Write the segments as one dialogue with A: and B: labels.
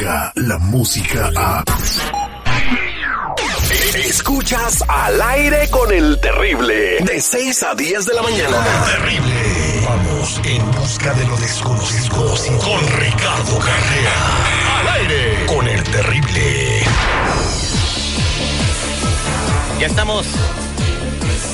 A: La música a... Escuchas al aire con el terrible. De 6 a 10 de la mañana.
B: Terrible. Vamos en busca de lo desconocido con Ricardo Carrera. Al aire con el terrible.
C: Ya estamos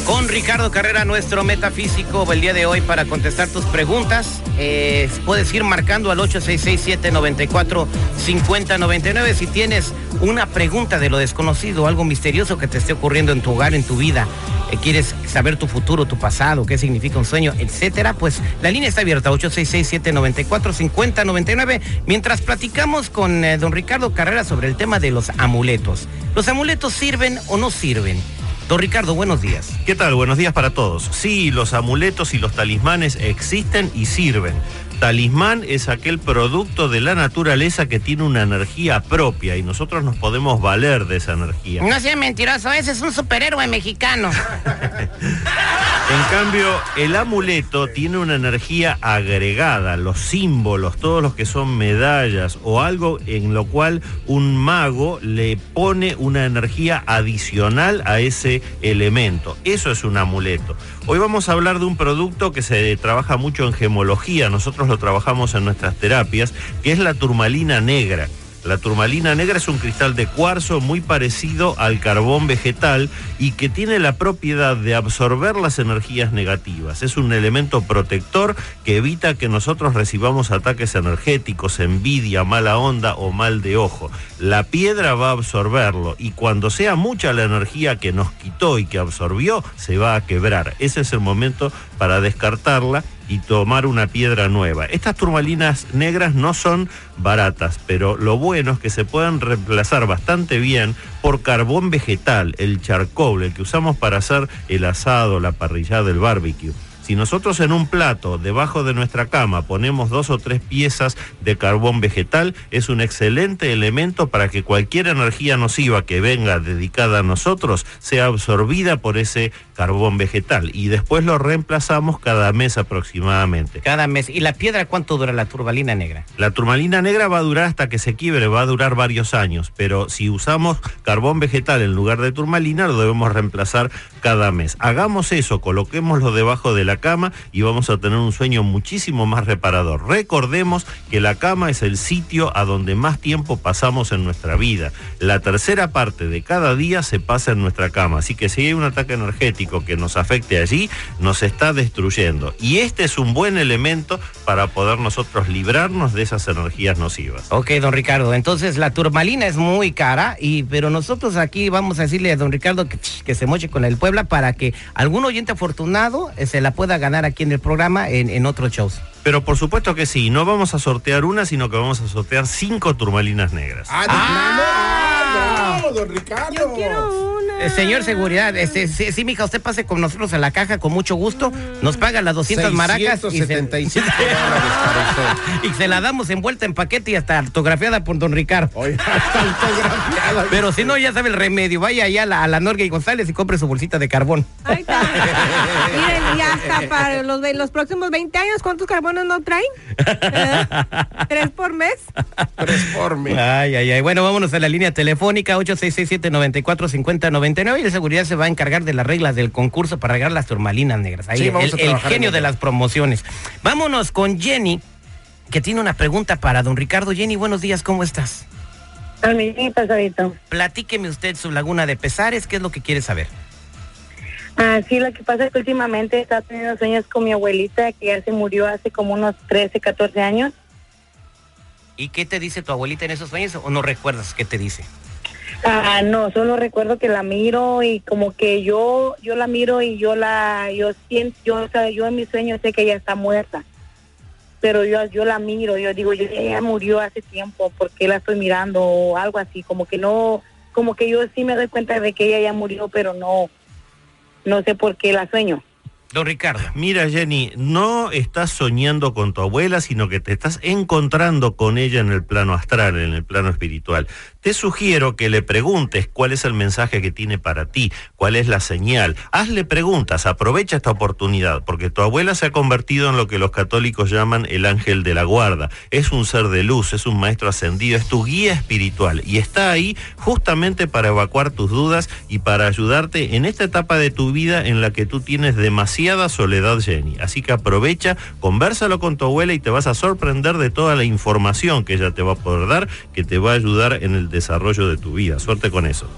C: con Ricardo Carrera, nuestro metafísico, el día de hoy para contestar tus preguntas. Eh, puedes ir marcando al 866-794-5099 si tienes una pregunta de lo desconocido, algo misterioso que te esté ocurriendo en tu hogar, en tu vida. Eh, quieres saber tu futuro, tu pasado, qué significa un sueño, etcétera, pues la línea está abierta, 866-794-5099, mientras platicamos con eh, don Ricardo Carrera sobre el tema de los amuletos. ¿Los amuletos sirven o no sirven? Don Ricardo, buenos días.
D: ¿Qué tal? Buenos días para todos. Sí, los amuletos y los talismanes existen y sirven. Talismán es aquel producto de la naturaleza que tiene una energía propia y nosotros nos podemos valer de esa energía.
C: No seas mentiroso, ese es un superhéroe mexicano.
D: En cambio, el amuleto tiene una energía agregada, los símbolos, todos los que son medallas o algo en lo cual un mago le pone una energía adicional a ese elemento. Eso es un amuleto. Hoy vamos a hablar de un producto que se trabaja mucho en gemología, nosotros lo trabajamos en nuestras terapias, que es la turmalina negra. La turmalina negra es un cristal de cuarzo muy parecido al carbón vegetal y que tiene la propiedad de absorber las energías negativas. Es un elemento protector que evita que nosotros recibamos ataques energéticos, envidia, mala onda o mal de ojo. La piedra va a absorberlo y cuando sea mucha la energía que nos quitó y que absorbió, se va a quebrar. Ese es el momento para descartarla y tomar una piedra nueva. Estas turmalinas negras no son baratas, pero lo bueno es que se pueden reemplazar bastante bien por carbón vegetal, el charcoal, el que usamos para hacer el asado, la parrillada, el barbecue. Si nosotros en un plato debajo de nuestra cama ponemos dos o tres piezas de carbón vegetal, es un excelente elemento para que cualquier energía nociva que venga dedicada a nosotros sea absorbida por ese carbón vegetal y después lo reemplazamos cada mes aproximadamente.
C: Cada mes. ¿Y la piedra cuánto dura la turmalina negra?
D: La turmalina negra va a durar hasta que se quiebre, va a durar varios años, pero si usamos carbón vegetal en lugar de turmalina, lo debemos reemplazar cada mes. Hagamos eso, coloquémoslo debajo de la cama y vamos a tener un sueño muchísimo más reparador. Recordemos que la cama es el sitio a donde más tiempo pasamos en nuestra vida. La tercera parte de cada día se pasa en nuestra cama, así que si hay un ataque energético que nos afecte allí, nos está destruyendo. Y este es un buen elemento para poder nosotros librarnos de esas energías nocivas.
C: Ok, don Ricardo, entonces la turmalina es muy cara, y, pero nosotros aquí vamos a decirle a don Ricardo que, que se moche con el Puebla para que algún oyente afortunado eh, se la pueda ganar aquí en el programa en, en otros shows.
D: Pero por supuesto que sí, no vamos a sortear una, sino que vamos a sortear cinco turmalinas negras.
E: ¡Ah, ah no, don Ricardo!
F: Yo quiero.
C: Eh, señor seguridad, este, sí, sí, mija, usted pase con nosotros a la caja con mucho gusto, nos paga las 200 maracas y se,
E: 675 dólares para usted.
C: y se la damos envuelta en paquete y hasta autografiada por don Ricardo.
E: Autografiada.
C: Pero si no, ya sabe el remedio, vaya allá a la, a la Norga y González y compre su bolsita de carbón.
F: Ahí está. Miren, ya está para los, próximos 20 años, ¿cuántos carbonos no traen? ¿Eh? ¿Tres por mes?
E: Tres por mí.
C: Ay, ay, ay. Bueno, vámonos a la línea telefónica 8667-945099 y de seguridad se va a encargar de las reglas del concurso para regar las turmalinas negras. Ahí
E: Sí, vamos
C: el,
E: a
C: el genio de las promociones. Vámonos con Jenny, que tiene una pregunta para don Ricardo. Jenny, buenos días, ¿cómo estás?
G: A mí, pasadito.
C: Platíqueme usted su laguna de pesares, ¿qué es lo que quiere saber?
G: Ah, sí, lo que pasa es que últimamente está teniendo sueños con mi abuelita, que ya se murió hace como unos 13, 14 años.
C: ¿Y qué te dice tu abuelita en esos sueños o no recuerdas qué te dice?
G: Ah, no, solo recuerdo que la miro y como que yo, yo la miro y yo la, yo siento, yo, yo en mis sueños sé que ella está muerta. Pero yo, yo la miro, yo digo, yo, ella murió hace tiempo, ¿por qué la estoy mirando? O algo así, como que no, como que yo sí me doy cuenta de que ella ya murió, pero no, no sé por qué la sueño.
C: Don Ricardo.
D: Mira, Jenny, no estás soñando con tu abuela, sino que te estás encontrando con ella en el plano astral, en el plano espiritual. Te sugiero que le preguntes cuál es el mensaje que tiene para ti, cuál es la señal. Hazle preguntas, aprovecha esta oportunidad, porque tu abuela se ha convertido en lo que los católicos llaman el ángel de la guarda. Es un ser de luz, es un maestro ascendido, es tu guía espiritual y está ahí justamente para evacuar tus dudas y para ayudarte en esta etapa de tu vida en la que tú tienes soledad, Jenny. Así que aprovecha, conversalo con tu abuela y te vas a sorprender de toda la información que ella te va a poder dar, que te va a ayudar en el desarrollo de tu vida. Suerte con eso.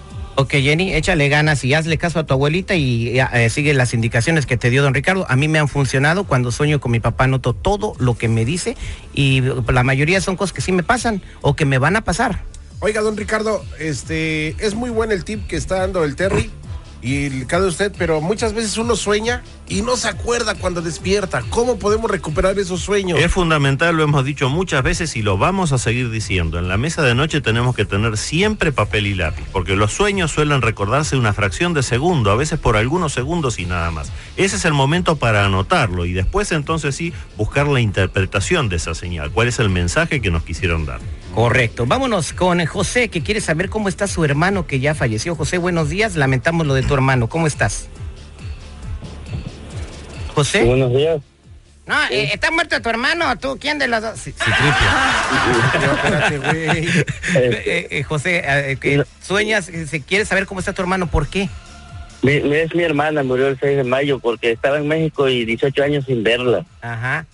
C: Ok, Jenny, échale ganas y hazle caso a tu abuelita y eh, sigue las indicaciones que te dio don Ricardo. A mí me han funcionado. Cuando sueño con mi papá noto todo lo que me dice y la mayoría son cosas que sí me pasan o que me van a pasar.
E: Oiga, don Ricardo, este es muy bueno el tip que está dando el Terry y cada usted, pero muchas veces uno sueña y no se acuerda cuando despierta. ¿Cómo podemos recuperar esos sueños?
D: Es fundamental, lo hemos dicho muchas veces y lo vamos a seguir diciendo. En la mesa de noche tenemos que tener siempre papel y lápiz, porque los sueños suelen recordarse una fracción de segundo, a veces por algunos segundos y nada más. Ese es el momento para anotarlo y después entonces sí buscar la interpretación de esa señal. ¿Cuál es el mensaje que nos quisieron dar?
C: Correcto. Vámonos con José, que quiere saber cómo está su hermano que ya falleció. José, buenos días. Lamentamos lo de tu hermano. ¿Cómo estás? José.
H: Buenos días.
C: No, eh, está muerto tu hermano, tú, ¿quién de los dos? Sí,
E: espérate, güey.
C: Eh, eh, José, eh, sueñas, se quiere saber cómo está tu hermano, ¿por qué?
H: Mi, es mi hermana, murió el 6 de mayo porque estaba en México y 18 años sin verla.
C: Ajá.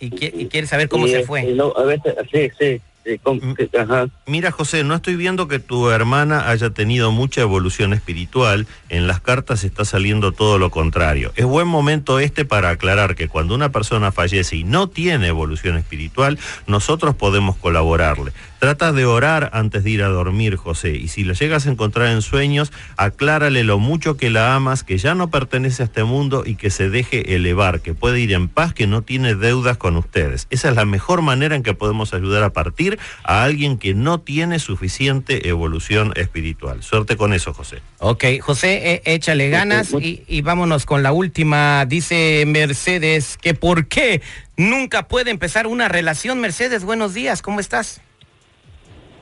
C: ¿Y, y quiere saber cómo se fue?
H: No, a veces, sí, sí.
D: Mm. Mira, José, no estoy viendo que tu hermana haya tenido mucha evolución espiritual. En las cartas está saliendo todo lo contrario. Es buen momento este para aclarar que cuando una persona fallece y no tiene evolución espiritual, nosotros podemos colaborarle. Trata de orar antes de ir a dormir, José, y si la llegas a encontrar en sueños, aclárale lo mucho que la amas, que ya no pertenece a este mundo y que se deje elevar, que puede ir en paz, que no tiene deudas con ustedes. Esa es la mejor manera en que podemos ayudar a partir a alguien que no tiene suficiente evolución espiritual. Suerte con eso, José.
C: Ok, José, eh, échale ganas y, y vámonos con la última. Dice Mercedes que por qué nunca puede empezar una relación. Mercedes, buenos días, ¿cómo estás?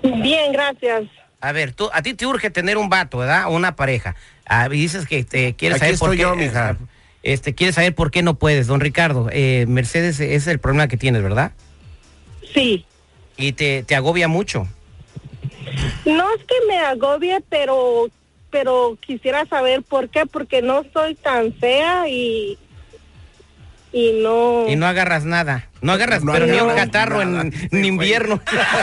G: Bien, gracias.
C: A ver, tú, a ti te urge tener un vato, ¿verdad? O una pareja. Ah, dices que te quieres saber por qué.
E: Yo, mija.
C: Este, quieres saber por qué no puedes, don Ricardo. Eh, Mercedes es el problema que tienes, ¿verdad?
G: Sí.
C: Y te, te agobia mucho.
G: No es que me agobie, pero pero quisiera saber por qué, porque no soy tan fea y y no
C: y no agarras nada. No agarras, pero ni un catarro en, invierno.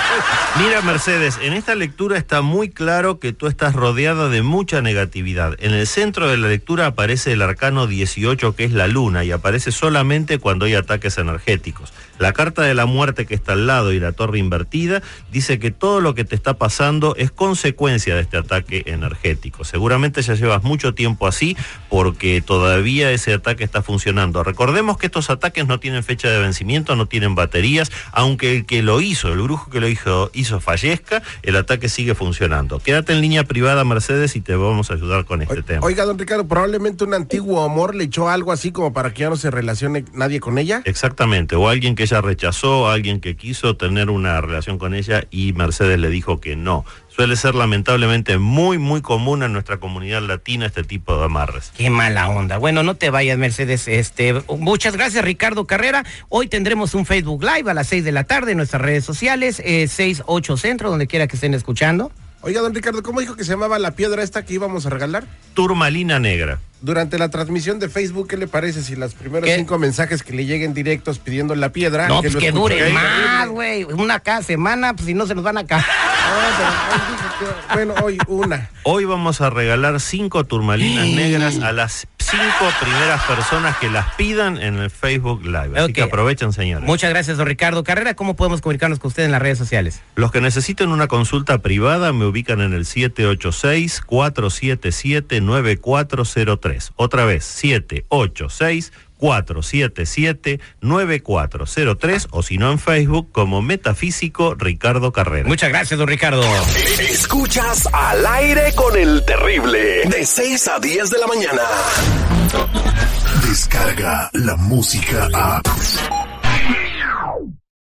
D: Mira, Mercedes, en esta lectura está muy claro que tú estás rodeada de mucha negatividad. En el centro de la lectura aparece el arcano 18, que es la luna, y aparece solamente cuando hay ataques energéticos. La carta de la muerte que está al lado y la torre invertida dice que todo lo que te está pasando es consecuencia de este ataque energético. Seguramente ya llevas mucho tiempo así porque todavía ese ataque está funcionando. Recordemos que estos ataques no tienen fecha de vencimiento no tienen baterías, aunque el que lo hizo, el brujo que lo hizo, hizo fallezca, el ataque sigue funcionando. Quédate en línea privada, Mercedes, y te vamos a ayudar con este tema.
E: Oiga, don Ricardo, probablemente un antiguo amor le echó algo así como para que ya no se relacione nadie con ella.
D: Exactamente, o alguien que ella rechazó, alguien que quiso tener una relación con ella y Mercedes le dijo que no suele ser lamentablemente muy, muy común en nuestra comunidad latina este tipo de amarres.
C: Qué mala onda. Bueno, no te vayas, Mercedes. Este, muchas gracias, Ricardo Carrera. Hoy tendremos un Facebook Live a las 6 de la tarde en nuestras redes sociales, eh, 68 Centro, donde quiera que estén escuchando.
E: Oiga, don Ricardo, ¿cómo dijo que se llamaba la piedra esta que íbamos a regalar?
D: Turmalina negra.
E: Durante la transmisión de Facebook, ¿qué le parece si los primeros cinco mensajes que le lleguen directos pidiendo la piedra?
C: No, que, pues que dure más, güey. Una cada semana, pues si no se nos van a caer.
E: bueno, hoy una.
D: Hoy vamos a regalar cinco turmalinas negras a las cinco primeras personas que las pidan en el Facebook Live. Así que aprovechen, señores.
C: Muchas gracias, don Ricardo Carrera. ¿Cómo podemos comunicarnos con usted en las redes sociales?
D: Los que necesiten una consulta privada me ubican en el 786-477-9403. Otra vez, 786 477-9403 o si no en Facebook como Metafísico Ricardo Carrera.
C: Muchas gracias, don Ricardo.
A: Escuchas al aire con el terrible de 6 a 10 de la mañana.
B: Descarga la música a